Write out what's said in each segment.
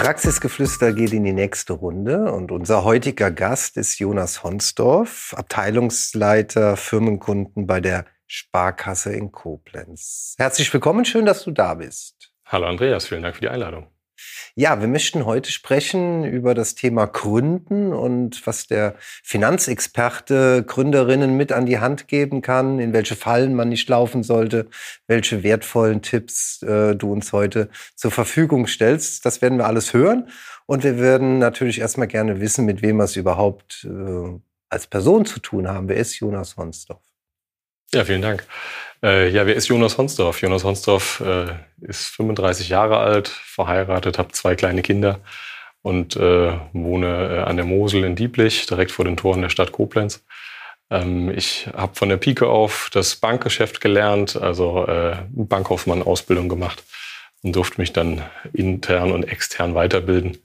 Praxisgeflüster geht in die nächste Runde und unser heutiger Gast ist Jonas Honsdorf, Abteilungsleiter Firmenkunden bei der Sparkasse in Koblenz. Herzlich willkommen, schön, dass du da bist. Hallo Andreas, vielen Dank für die Einladung. Ja, wir möchten heute sprechen über das Thema Gründen und was der Finanzexperte Gründerinnen mit an die Hand geben kann, in welche Fallen man nicht laufen sollte, welche wertvollen Tipps äh, du uns heute zur Verfügung stellst. Das werden wir alles hören. Und wir würden natürlich erstmal gerne wissen, mit wem wir es überhaupt äh, als Person zu tun haben. Wer ist Jonas Honsdorf? Ja, vielen Dank. Äh, ja, wer ist Jonas Honsdorf? Jonas Honsdorf äh, ist 35 Jahre alt, verheiratet, habe zwei kleine Kinder und äh, wohne äh, an der Mosel in Dieblich, direkt vor den Toren der Stadt Koblenz. Ähm, ich habe von der Pike auf das Bankgeschäft gelernt, also äh, Bankkaufmann-Ausbildung gemacht und durfte mich dann intern und extern weiterbilden.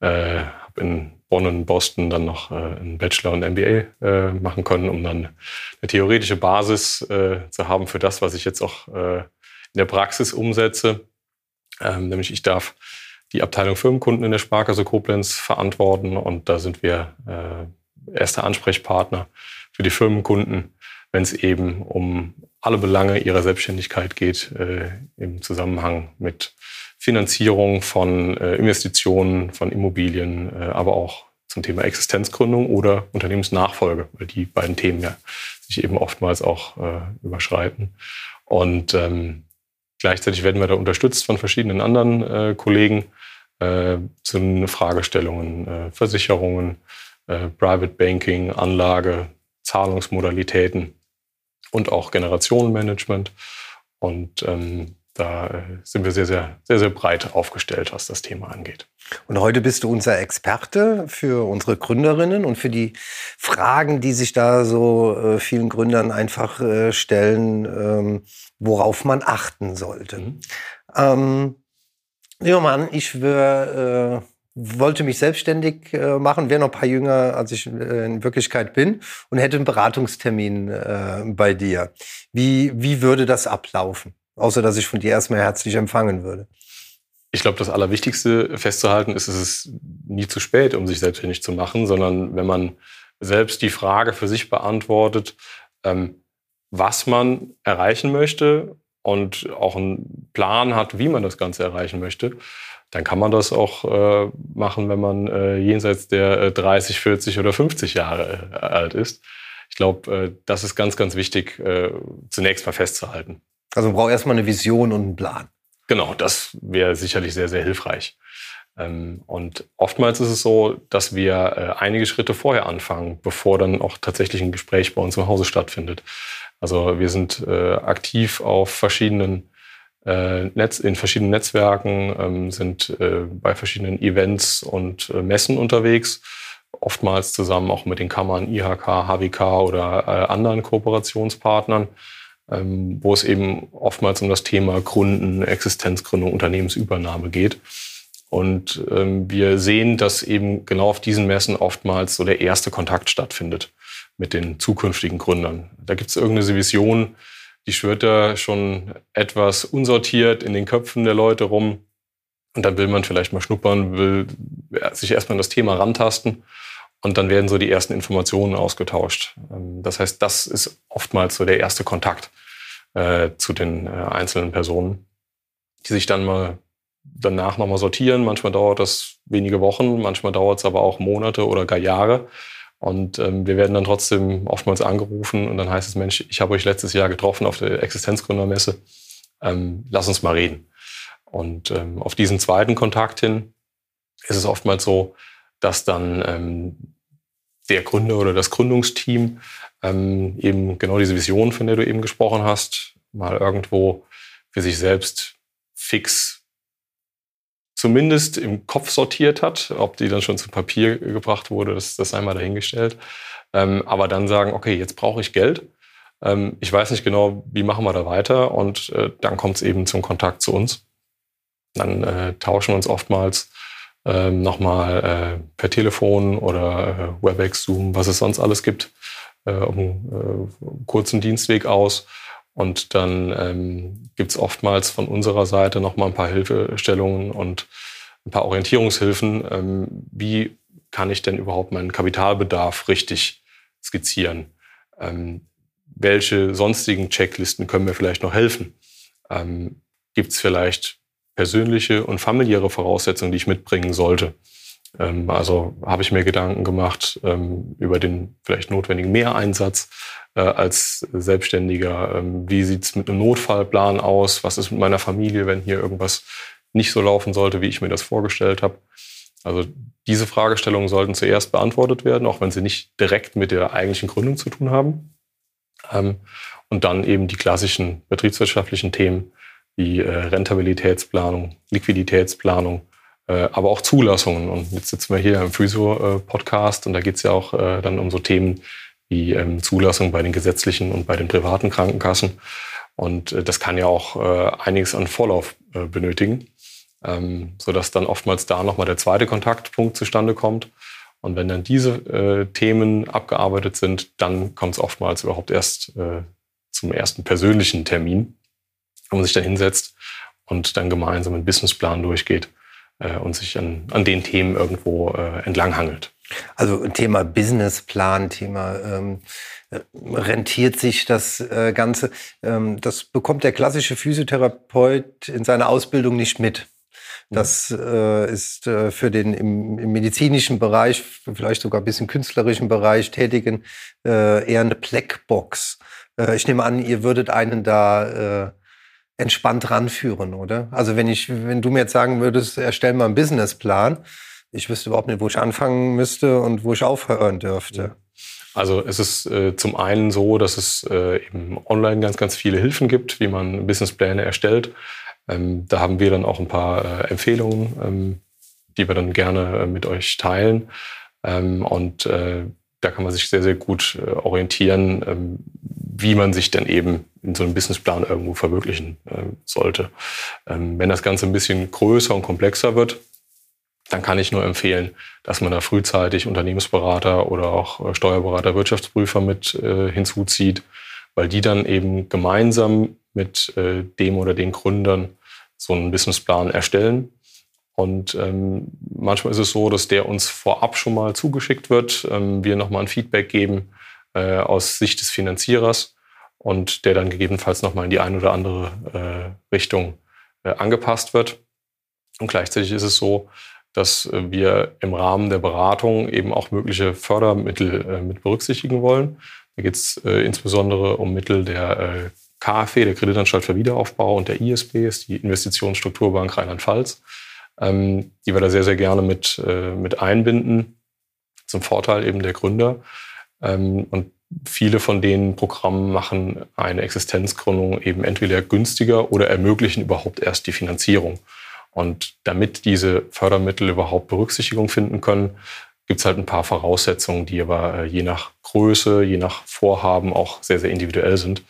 Äh, habe in Bonn und Boston dann noch äh, einen Bachelor und MBA äh, machen können, um dann eine theoretische Basis äh, zu haben für das, was ich jetzt auch äh, in der Praxis umsetze. Ähm, nämlich ich darf die Abteilung Firmenkunden in der Sparkasse Koblenz verantworten und da sind wir äh, erster Ansprechpartner für die Firmenkunden, wenn es eben um alle Belange ihrer Selbstständigkeit geht äh, im Zusammenhang mit Finanzierung von äh, Investitionen, von Immobilien, äh, aber auch zum Thema Existenzgründung oder Unternehmensnachfolge, weil die beiden Themen ja sich eben oftmals auch äh, überschreiten. Und ähm, gleichzeitig werden wir da unterstützt von verschiedenen anderen äh, Kollegen äh, zu Fragestellungen, äh, Versicherungen, äh, Private Banking, Anlage, Zahlungsmodalitäten und auch Generationenmanagement. Und ähm, da äh, sind wir sehr, sehr, sehr, sehr breit aufgestellt, was das Thema angeht. Und heute bist du unser Experte für unsere Gründerinnen und für die Fragen, die sich da so äh, vielen Gründern einfach äh, stellen, ähm, worauf man achten sollte. Mhm. Ähm, mal an, ich wär, äh, wollte mich selbstständig äh, machen, wäre noch ein paar jünger, als ich äh, in Wirklichkeit bin und hätte einen Beratungstermin bei dir. Wie, wie würde das ablaufen? Außer dass ich von dir erstmal herzlich empfangen würde. Ich glaube, das Allerwichtigste festzuhalten ist, es ist nie zu spät, um sich selbstständig zu machen, sondern wenn man selbst die Frage für sich beantwortet, ähm, was man erreichen möchte und auch einen Plan hat, wie man das Ganze erreichen möchte, dann kann man das auch äh, machen, wenn man äh, jenseits der äh, 30, 40 oder 50 Jahre äh, alt ist. Ich glaube, äh, das ist ganz, ganz wichtig, äh, zunächst mal festzuhalten. Also man braucht erstmal eine Vision und einen Plan. Genau, das wäre sicherlich sehr, sehr hilfreich. Ähm, und oftmals ist es so, dass wir äh, einige Schritte vorher anfangen, bevor dann auch tatsächlich ein Gespräch bei uns im Hause stattfindet. Also wir sind äh, aktiv auf verschiedenen äh, Netz, in verschiedenen Netzwerken, ähm, sind bei verschiedenen Events und Messen unterwegs, oftmals zusammen auch mit den Kammern IHK, HWK oder anderen Kooperationspartnern ähm, wo es eben oftmals um das Thema Gründen, Existenzgründung, Unternehmensübernahme geht. Und ähm, wir sehen, dass eben genau auf diesen Messen oftmals so der erste Kontakt stattfindet mit den zukünftigen Gründern. Da gibt es irgendeine Vision, die schwirrt da schon etwas unsortiert in den Köpfen der Leute rum. Und dann will man vielleicht mal schnuppern, will sich erstmal an das Thema rantasten. Und dann werden so die ersten Informationen ausgetauscht. Ähm, das heißt, das ist oftmals so der erste Kontakt äh, zu den äh, einzelnen Personen, die sich dann mal danach nochmal sortieren. Manchmal dauert das wenige Wochen, manchmal dauert es aber auch Monate oder gar Jahre. Und ähm, wir werden dann trotzdem oftmals angerufen und dann heißt es, Mensch, ich habe euch letztes Jahr getroffen auf der Existenzgründermesse. Ähm, lass uns mal reden. Und ähm, auf diesen zweiten Kontakt hin ist es oftmals so, dass dann ähm, der Gründer oder das Gründungsteam ähm, eben genau diese Vision, von der du eben gesprochen hast, mal irgendwo für sich selbst fix zumindest im Kopf sortiert hat. Ob die dann schon zu Papier gebracht wurde, das, das einmal dahingestellt. Ähm, aber dann sagen, okay, jetzt brauche ich Geld. Ähm, ich weiß nicht genau, wie machen wir da weiter. Und äh, dann kommt es eben zum Kontakt zu uns. Dann äh, tauschen wir uns oftmals ähm, nochmal äh, per Telefon oder äh, WebEx, Zoom, was es sonst alles gibt, äh, um äh, kurzen Dienstweg aus. Und dann ähm, gibt es oftmals von unserer Seite nochmal ein paar Hilfestellungen und ein paar Orientierungshilfen. Ähm, wie kann ich denn überhaupt meinen Kapitalbedarf richtig skizzieren? Ähm, welche sonstigen Checklisten können mir vielleicht noch helfen? Ähm, gibt es vielleicht persönliche und familiäre Voraussetzungen, die ich mitbringen sollte. Ähm, also habe ich mir Gedanken gemacht ähm, über den vielleicht notwendigen Mehreinsatz äh, als Selbstständiger. Ähm, wie sieht es mit einem Notfallplan aus? Was ist mit meiner Familie, wenn hier irgendwas nicht so laufen sollte, wie ich mir das vorgestellt habe? Also diese Fragestellungen sollten zuerst beantwortet werden, auch wenn sie nicht direkt mit der eigentlichen Gründung zu tun haben. Ähm, und dann eben die klassischen betriebswirtschaftlichen Themen, wie äh, Rentabilitätsplanung, Liquiditätsplanung, äh, aber auch Zulassungen. Und jetzt sitzen wir hier im Physio-Podcast und da geht es ja auch äh, dann um so Themen wie ähm, Zulassung bei den gesetzlichen und bei den privaten Krankenkassen. Und äh, das kann ja auch äh, einiges an Vorlauf äh, benötigen, ähm, sodass dann oftmals da nochmal der zweite Kontaktpunkt zustande kommt. Und wenn dann diese Themen abgearbeitet sind, dann kommt es oftmals überhaupt erst zum ersten persönlichen Termin wo man sich dann hinsetzt und dann gemeinsam einen Businessplan durchgeht äh, und sich an, an den Themen irgendwo äh, entlanghangelt. Also Thema Businessplan, Thema ähm, rentiert sich das äh, Ganze. Ähm, das bekommt der klassische Physiotherapeut in seiner Ausbildung nicht mit. Das äh, ist äh, für den im, im, medizinischen Bereich, vielleicht sogar ein bisschen künstlerischen Bereich Tätigen äh, eher eine Blackbox. Äh, ich nehme an, ihr würdet einen da äh, entspannt ranführen, oder? Also wenn ich, wenn du mir jetzt sagen würdest, erstell mal einen Businessplan, ich wüsste überhaupt nicht, wo ich anfangen müsste und wo ich aufhören dürfte. Also es ist äh, zum einen so, dass es äh, eben online ganz, ganz viele Hilfen gibt, wie man Businesspläne erstellt. Ähm, da haben wir dann auch ein paar äh, Empfehlungen, ähm, die wir dann gerne äh, mit euch teilen. Ähm, und äh, da kann man sich sehr, sehr gut äh, orientieren, ähm, wie man sich denn eben in so einem Businessplan irgendwo verwirklichen äh, sollte. Ähm, wenn das Ganze ein bisschen größer und komplexer wird, dann kann ich nur empfehlen, dass man da frühzeitig Unternehmensberater oder auch äh, Steuerberater, Wirtschaftsprüfer mit äh, hinzuzieht, weil die dann eben gemeinsam mit äh, dem oder den Gründern so einen Businessplan erstellen. Und ähm, manchmal ist es so, dass der uns vorab schon mal zugeschickt wird, ähm, wir nochmal ein Feedback geben äh, aus Sicht des Finanzierers und der dann gegebenenfalls nochmal in die eine oder andere äh, Richtung äh, angepasst wird. Und gleichzeitig ist es so, dass äh, wir im Rahmen der Beratung eben auch mögliche Fördermittel äh, mit berücksichtigen wollen. Da geht es äh, insbesondere um Mittel der äh, KfW, der Kreditanstalt für Wiederaufbau und der ISB, ist die Investitionsstrukturbank Rheinland-Pfalz, ähm, die wir da sehr, sehr gerne mit, mit einbinden, zum Vorteil eben der Gründer. Ähm, und viele von den Programmen machen eine Existenzgründung eben entweder günstiger oder ermöglichen überhaupt erst die Finanzierung. Und damit diese Fördermittel überhaupt Berücksichtigung finden können, gibt es halt ein paar Voraussetzungen, die aber äh, je nach Größe, je nach Vorhaben auch sehr, sehr individuell sind.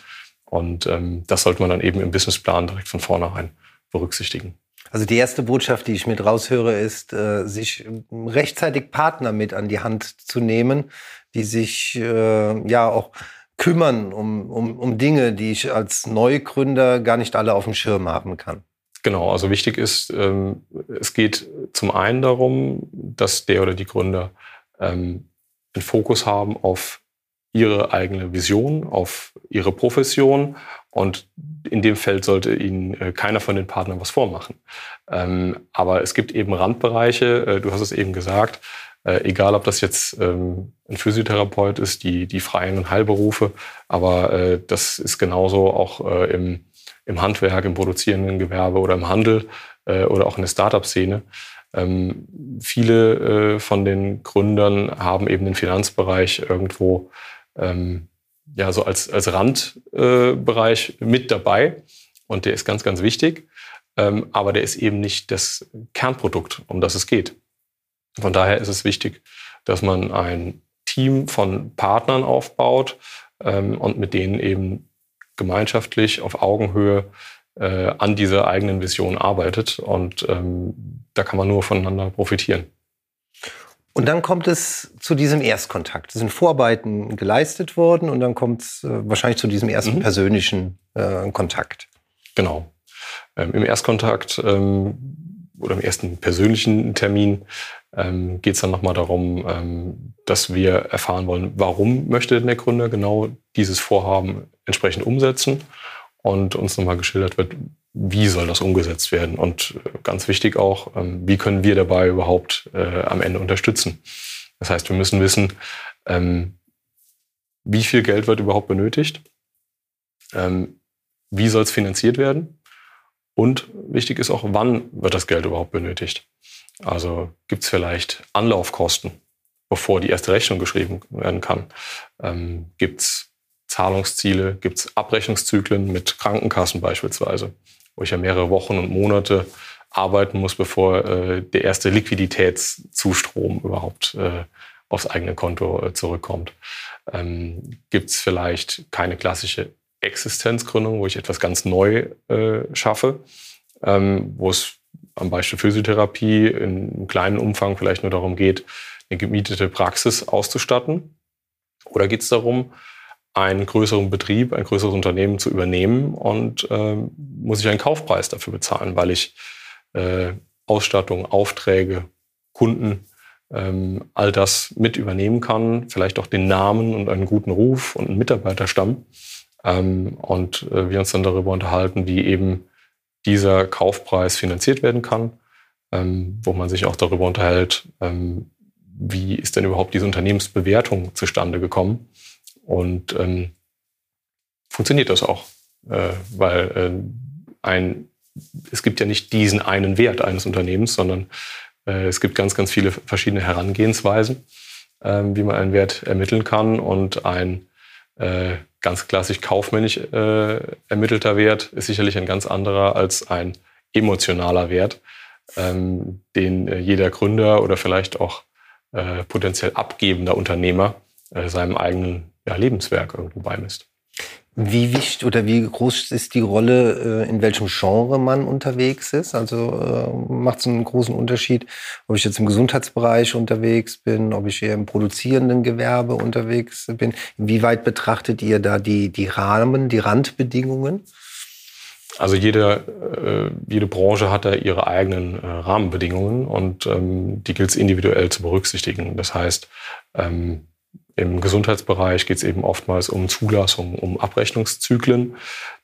Und ähm, das sollte man dann eben im Businessplan direkt von vornherein berücksichtigen. Also die erste Botschaft, die ich mit raushöre, ist, äh, sich rechtzeitig Partner mit an die Hand zu nehmen, die sich äh, ja auch kümmern um, um, um Dinge, die ich als Neugründer gar nicht alle auf dem Schirm haben kann. Genau, also wichtig ist, ähm, es geht zum einen darum, dass der oder die Gründer ähm, einen Fokus haben auf ihre eigene Vision, auf ihre Profession und in dem Feld sollte ihnen äh, keiner von den Partnern was vormachen. Ähm, aber es gibt eben Randbereiche, äh, du hast es eben gesagt, äh, egal, ob das jetzt ähm, ein Physiotherapeut ist, die, die freien Heilberufe, aber das ist genauso auch im, im Handwerk, im produzierenden Gewerbe oder im Handel oder auch in der Startup-Szene. Ähm, viele von den Gründern haben eben den Finanzbereich irgendwo ähm, ja so als, als Randbereich mit dabei und der ist ganz, ganz wichtig. ähm, aber der ist eben nicht das Kernprodukt, um das es geht. Von daher ist es wichtig, dass man ein Team von Partnern aufbaut ähm, und mit denen eben gemeinschaftlich auf Augenhöhe äh, an dieser eigenen Vision arbeitet. Und ähm, da kann man nur voneinander profitieren. Und dann kommt es zu diesem Erstkontakt. Es sind Vorarbeiten geleistet worden und dann kommt es äh, wahrscheinlich zu diesem ersten mhm. persönlichen äh, Kontakt. Genau. Ähm, Im Erstkontakt ähm, oder im ersten persönlichen Termin ähm, geht es dann nochmal darum, ähm, dass wir erfahren wollen, warum möchte denn der Gründer genau dieses Vorhaben entsprechend umsetzen und uns nochmal geschildert wird, wie soll das umgesetzt werden? Und äh, ganz wichtig auch, ähm, wie können wir dabei überhaupt äh, am Ende unterstützen? Das heißt, wir müssen wissen, ähm, wie viel Geld wird überhaupt benötigt? Ähm, wie soll es finanziert werden? Und wichtig ist auch, wann wird das Geld überhaupt benötigt? Also gibt es vielleicht Anlaufkosten, bevor die erste Rechnung geschrieben werden kann? Gibt es Zahlungsziele? Gibt es Abrechnungszyklen mit Krankenkassen beispielsweise? Wo ich ja mehrere Wochen und Monate arbeiten muss, bevor äh, der erste Liquiditätszustrom überhaupt äh, aufs eigene Konto äh, zurückkommt. Ähm, Gibt es vielleicht keine klassische Existenzgründung, wo ich etwas ganz neu äh, schaffe, ähm, wo es am Beispiel Physiotherapie in einem kleinen Umfang vielleicht nur darum geht, eine gemietete Praxis auszustatten? Oder geht es darum, einen größeren Betrieb, ein größeres Unternehmen zu übernehmen und äh, muss ich einen Kaufpreis dafür bezahlen, weil ich äh, Ausstattung, Aufträge, Kunden, ähm, all das mit übernehmen kann, vielleicht auch den Namen und einen guten Ruf und einen Mitarbeiterstamm. Ähm, und äh, wir uns dann darüber unterhalten, wie eben dieser Kaufpreis finanziert werden kann, ähm, wo man sich auch darüber unterhält, ähm, wie ist denn überhaupt diese Unternehmensbewertung zustande gekommen und ähm, funktioniert das auch, äh, weil äh, ein, es gibt ja nicht diesen einen Wert eines Unternehmens, sondern äh, es gibt ganz, ganz viele verschiedene Herangehensweisen, äh, wie man einen Wert ermitteln kann. Und ein äh, ganz klassisch kaufmännisch äh, ermittelter Wert ist sicherlich ein ganz anderer als ein emotionaler Wert, ähm, den äh, jeder Gründer oder vielleicht auch äh, potenziell abgebender Unternehmer äh, seinem eigenen ja, Lebenswerk irgendwo beimisst. Wie wichtig oder wie groß ist die Rolle, äh, in welchem Genre man unterwegs ist? Also äh, macht es einen großen Unterschied, ob ich jetzt im Gesundheitsbereich unterwegs bin, ob ich eher im produzierenden Gewerbe unterwegs bin? Wie weit betrachtet ihr da die, die Rahmen, die Randbedingungen? Also jede, äh, jede Branche hat da ihre eigenen Rahmenbedingungen und ähm, die gilt es individuell zu berücksichtigen. Das heißt, ähm, im Gesundheitsbereich geht es eben oftmals um Zulassung, um Abrechnungszyklen.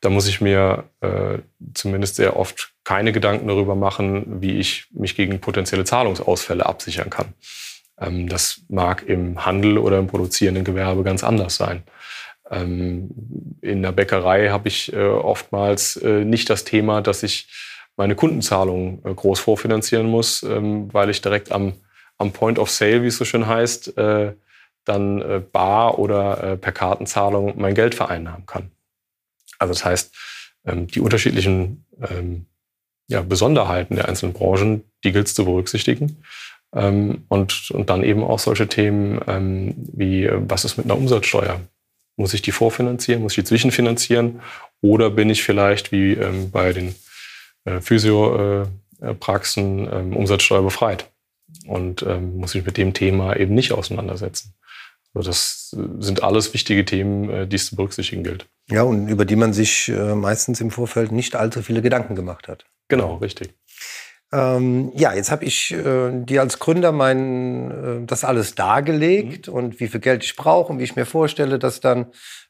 Da muss ich mir äh, zumindest sehr oft keine Gedanken darüber machen, wie ich mich gegen potenzielle Zahlungsausfälle absichern kann. Ähm, das mag im Handel oder im produzierenden Gewerbe ganz anders sein. Ähm, in der Bäckerei habe ich äh, oftmals äh, nicht das Thema, dass ich meine Kundenzahlungen äh, groß vorfinanzieren muss, ähm, weil ich direkt am, am Point of Sale, wie es so schön heißt, äh, dann äh, bar oder äh, per Kartenzahlung mein Geld vereinnahmen kann. Also das heißt, ähm, die unterschiedlichen ähm, ja, Besonderheiten der einzelnen Branchen, die gilt es zu berücksichtigen. Ähm, und, und dann eben auch solche Themen ähm, wie, äh, was ist mit einer Umsatzsteuer? Muss ich die vorfinanzieren? Muss ich die zwischenfinanzieren? Oder bin ich vielleicht wie ähm, bei den äh, Physiopraxen äh, ähm, Umsatzsteuer befreit? Und ähm, muss ich mit dem Thema eben nicht auseinandersetzen. Das sind alles wichtige Themen, äh, die es zu berücksichtigen gilt. Ja, und über die man sich äh, meistens im Vorfeld nicht allzu viele Gedanken gemacht hat. Genau, richtig. Ähm, ja, jetzt habe ich äh, dir als Gründer mein, äh, das alles dargelegt mhm. und wie viel Geld ich brauche und wie ich mir vorstelle, das dann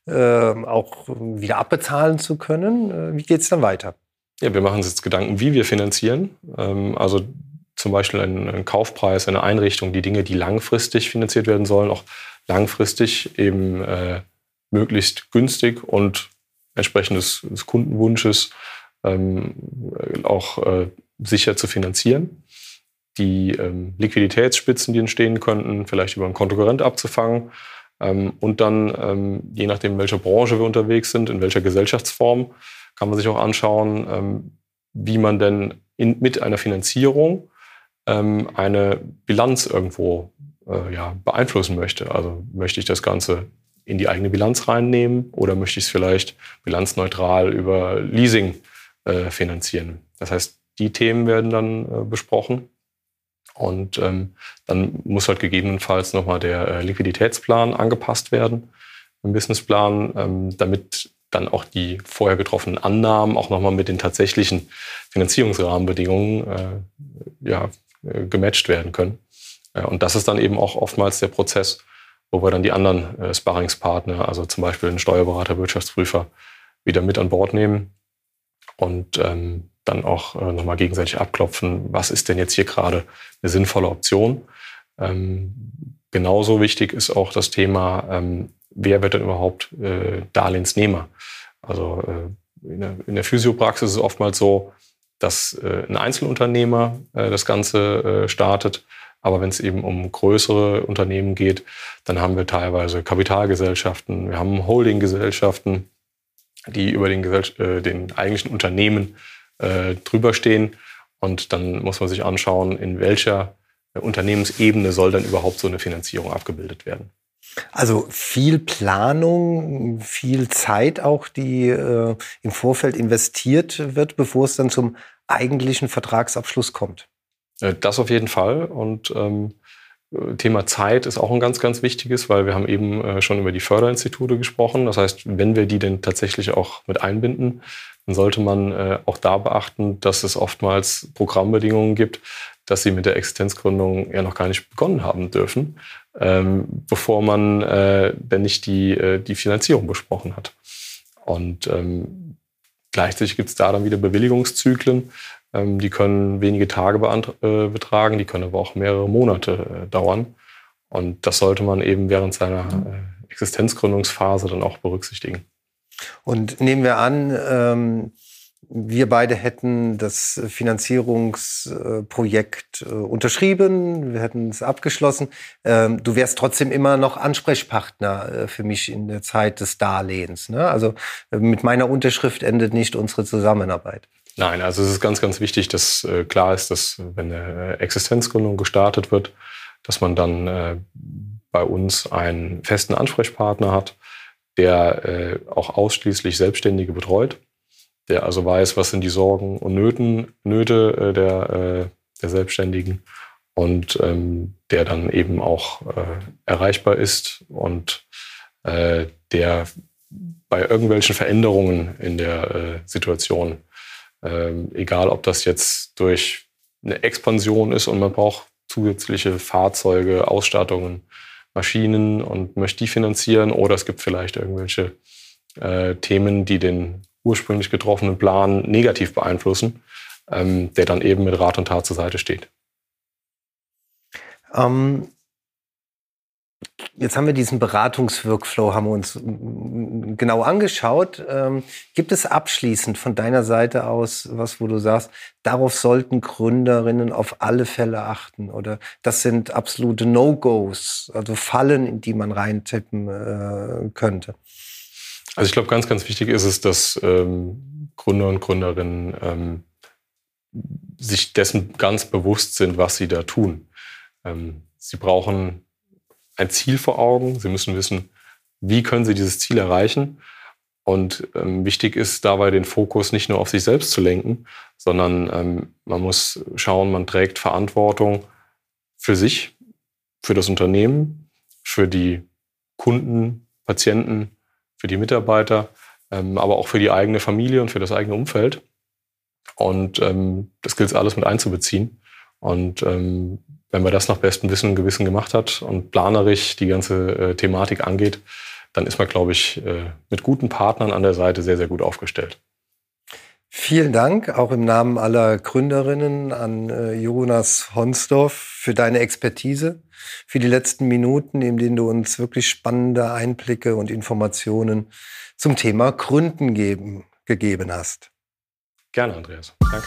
äh, auch wieder abbezahlen zu können. Äh, wie geht es dann weiter? Ja, wir machen uns jetzt Gedanken, wie wir finanzieren. Ähm, also zum Beispiel einen, einen Kaufpreis, eine Einrichtung, die Dinge, die langfristig finanziert werden sollen, auch langfristig eben äh, möglichst günstig und entsprechend des, des Kundenwunsches ähm, auch äh, sicher zu finanzieren. Die ähm, Liquiditätsspitzen, die entstehen könnten, vielleicht über ein Kontokorrent abzufangen ähm, und dann, ähm, je nachdem, in welcher Branche wir unterwegs sind, in welcher Gesellschaftsform, kann man sich auch anschauen, ähm, wie man denn in, mit einer Finanzierung ähm, eine Bilanz irgendwo äh, ja, beeinflussen möchte. Also möchte ich das Ganze in die eigene Bilanz reinnehmen oder möchte ich es vielleicht bilanzneutral über Leasing äh, finanzieren. Das heißt, die Themen werden dann äh, besprochen. Und ähm, dann muss halt gegebenenfalls nochmal der äh, Liquiditätsplan angepasst werden, im Businessplan, ähm, damit dann auch die vorher getroffenen Annahmen auch nochmal mit den tatsächlichen Finanzierungsrahmenbedingungen äh, ja, äh, gematcht werden können. Und das ist dann eben auch oftmals der Prozess, wo wir dann die anderen äh, Sparringspartner, also zum Beispiel einen Steuerberater, Wirtschaftsprüfer, wieder mit an Bord nehmen und ähm, dann auch äh, nochmal gegenseitig abklopfen, was ist denn jetzt hier gerade eine sinnvolle Option. Ähm, genauso wichtig ist auch das Thema, ähm, wer wird denn überhaupt äh, Darlehensnehmer? Also äh, in, der, in der Physiopraxis ist es oftmals so, dass äh, ein Einzelunternehmer äh, das Ganze äh, startet. Aber wenn es eben um größere Unternehmen geht, dann haben wir teilweise Kapitalgesellschaften, wir haben Holdinggesellschaften, die über den, äh, den eigentlichen Unternehmen äh, drüber stehen. Und dann muss man sich anschauen, in welcher äh, Unternehmensebene soll dann überhaupt so eine Finanzierung abgebildet werden. Also viel Planung, viel Zeit auch, die äh, im Vorfeld investiert wird, bevor es dann zum eigentlichen Vertragsabschluss kommt. Äh, das auf jeden Fall. Und ähm, Thema Zeit ist auch ein ganz, ganz wichtiges, weil wir haben eben äh, schon über die Förderinstitute gesprochen. Das heißt, wenn wir die denn tatsächlich auch mit einbinden, dann sollte man äh, auch da beachten, dass es oftmals Programmbedingungen gibt, dass sie mit der Existenzgründung ja noch gar nicht begonnen haben dürfen, ähm, bevor man äh, denn nicht die, äh, die Finanzierung besprochen hat. Und ähm, gleichzeitig gibt es da dann wieder Bewilligungszyklen, ähm, die können wenige Tage äh, betragen, die können aber auch mehrere Monate äh, dauern. Und das sollte man eben während seiner äh, Existenzgründungsphase dann auch berücksichtigen. Und nehmen wir an, ähm, wir beide hätten das Finanzierungsprojekt äh, unterschrieben, wir hätten es abgeschlossen. Ähm, du wärst trotzdem immer noch Ansprechpartner äh, für mich in der Zeit des Darlehens. Ne? Also äh, mit meiner Unterschrift endet nicht unsere Zusammenarbeit. Nein, also es ist ganz, ganz wichtig, dass äh, klar ist, dass wenn eine Existenzgründung gestartet wird, dass man dann äh, bei uns einen festen Ansprechpartner hat, der äh, auch ausschließlich Selbstständige betreut, der also weiß, was sind die Sorgen und Nöten, Nöte äh, der, äh, der Selbstständigen und ähm, der dann eben auch äh, erreichbar ist und äh, der bei irgendwelchen Veränderungen in der äh, Situation ähm, egal, ob das jetzt durch eine Expansion ist und man braucht zusätzliche Fahrzeuge, Ausstattungen, Maschinen und möchte die finanzieren oder es gibt vielleicht irgendwelche äh, Themen, die den ursprünglich getroffenen Plan negativ beeinflussen, ähm, der dann eben mit Rat und Tat zur Seite steht. Ähm, Jetzt haben wir diesen Beratungsworkflow, haben wir uns genau angeschaut. Ähm, gibt es abschließend von deiner Seite aus was, wo du sagst, darauf sollten Gründerinnen auf alle Fälle achten? Oder das sind absolute No-Gos, also Fallen, in die man reintippen äh, könnte? Also ich glaube, ganz, ganz wichtig ist es, dass ähm, Gründer und Gründerinnen ähm, sich dessen ganz bewusst sind, was sie da tun. Ähm, sie brauchen ein Ziel vor Augen. Sie müssen wissen, wie können Sie dieses Ziel erreichen. Und ähm, wichtig ist dabei, den Fokus nicht nur auf sich selbst zu lenken, sondern ähm, man muss schauen, man trägt Verantwortung für sich, für das Unternehmen, für die Kunden, Patienten, für die Mitarbeiter, ähm, aber auch für die eigene Familie und für das eigene Umfeld. Und ähm, das gilt alles mit einzubeziehen. Und ähm, wenn man das nach bestem Wissen und Gewissen gemacht hat und planerisch die ganze äh, Thematik angeht, dann ist man, glaube ich, äh, mit guten Partnern an der Seite sehr, sehr gut aufgestellt. Vielen Dank auch im Namen aller Gründerinnen an äh, Jonas Honsdorf für deine Expertise, für die letzten Minuten, in denen du uns wirklich spannende Einblicke und Informationen zum Thema Gründen geben, gegeben hast. Gerne, Andreas. Danke.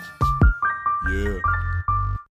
Yeah.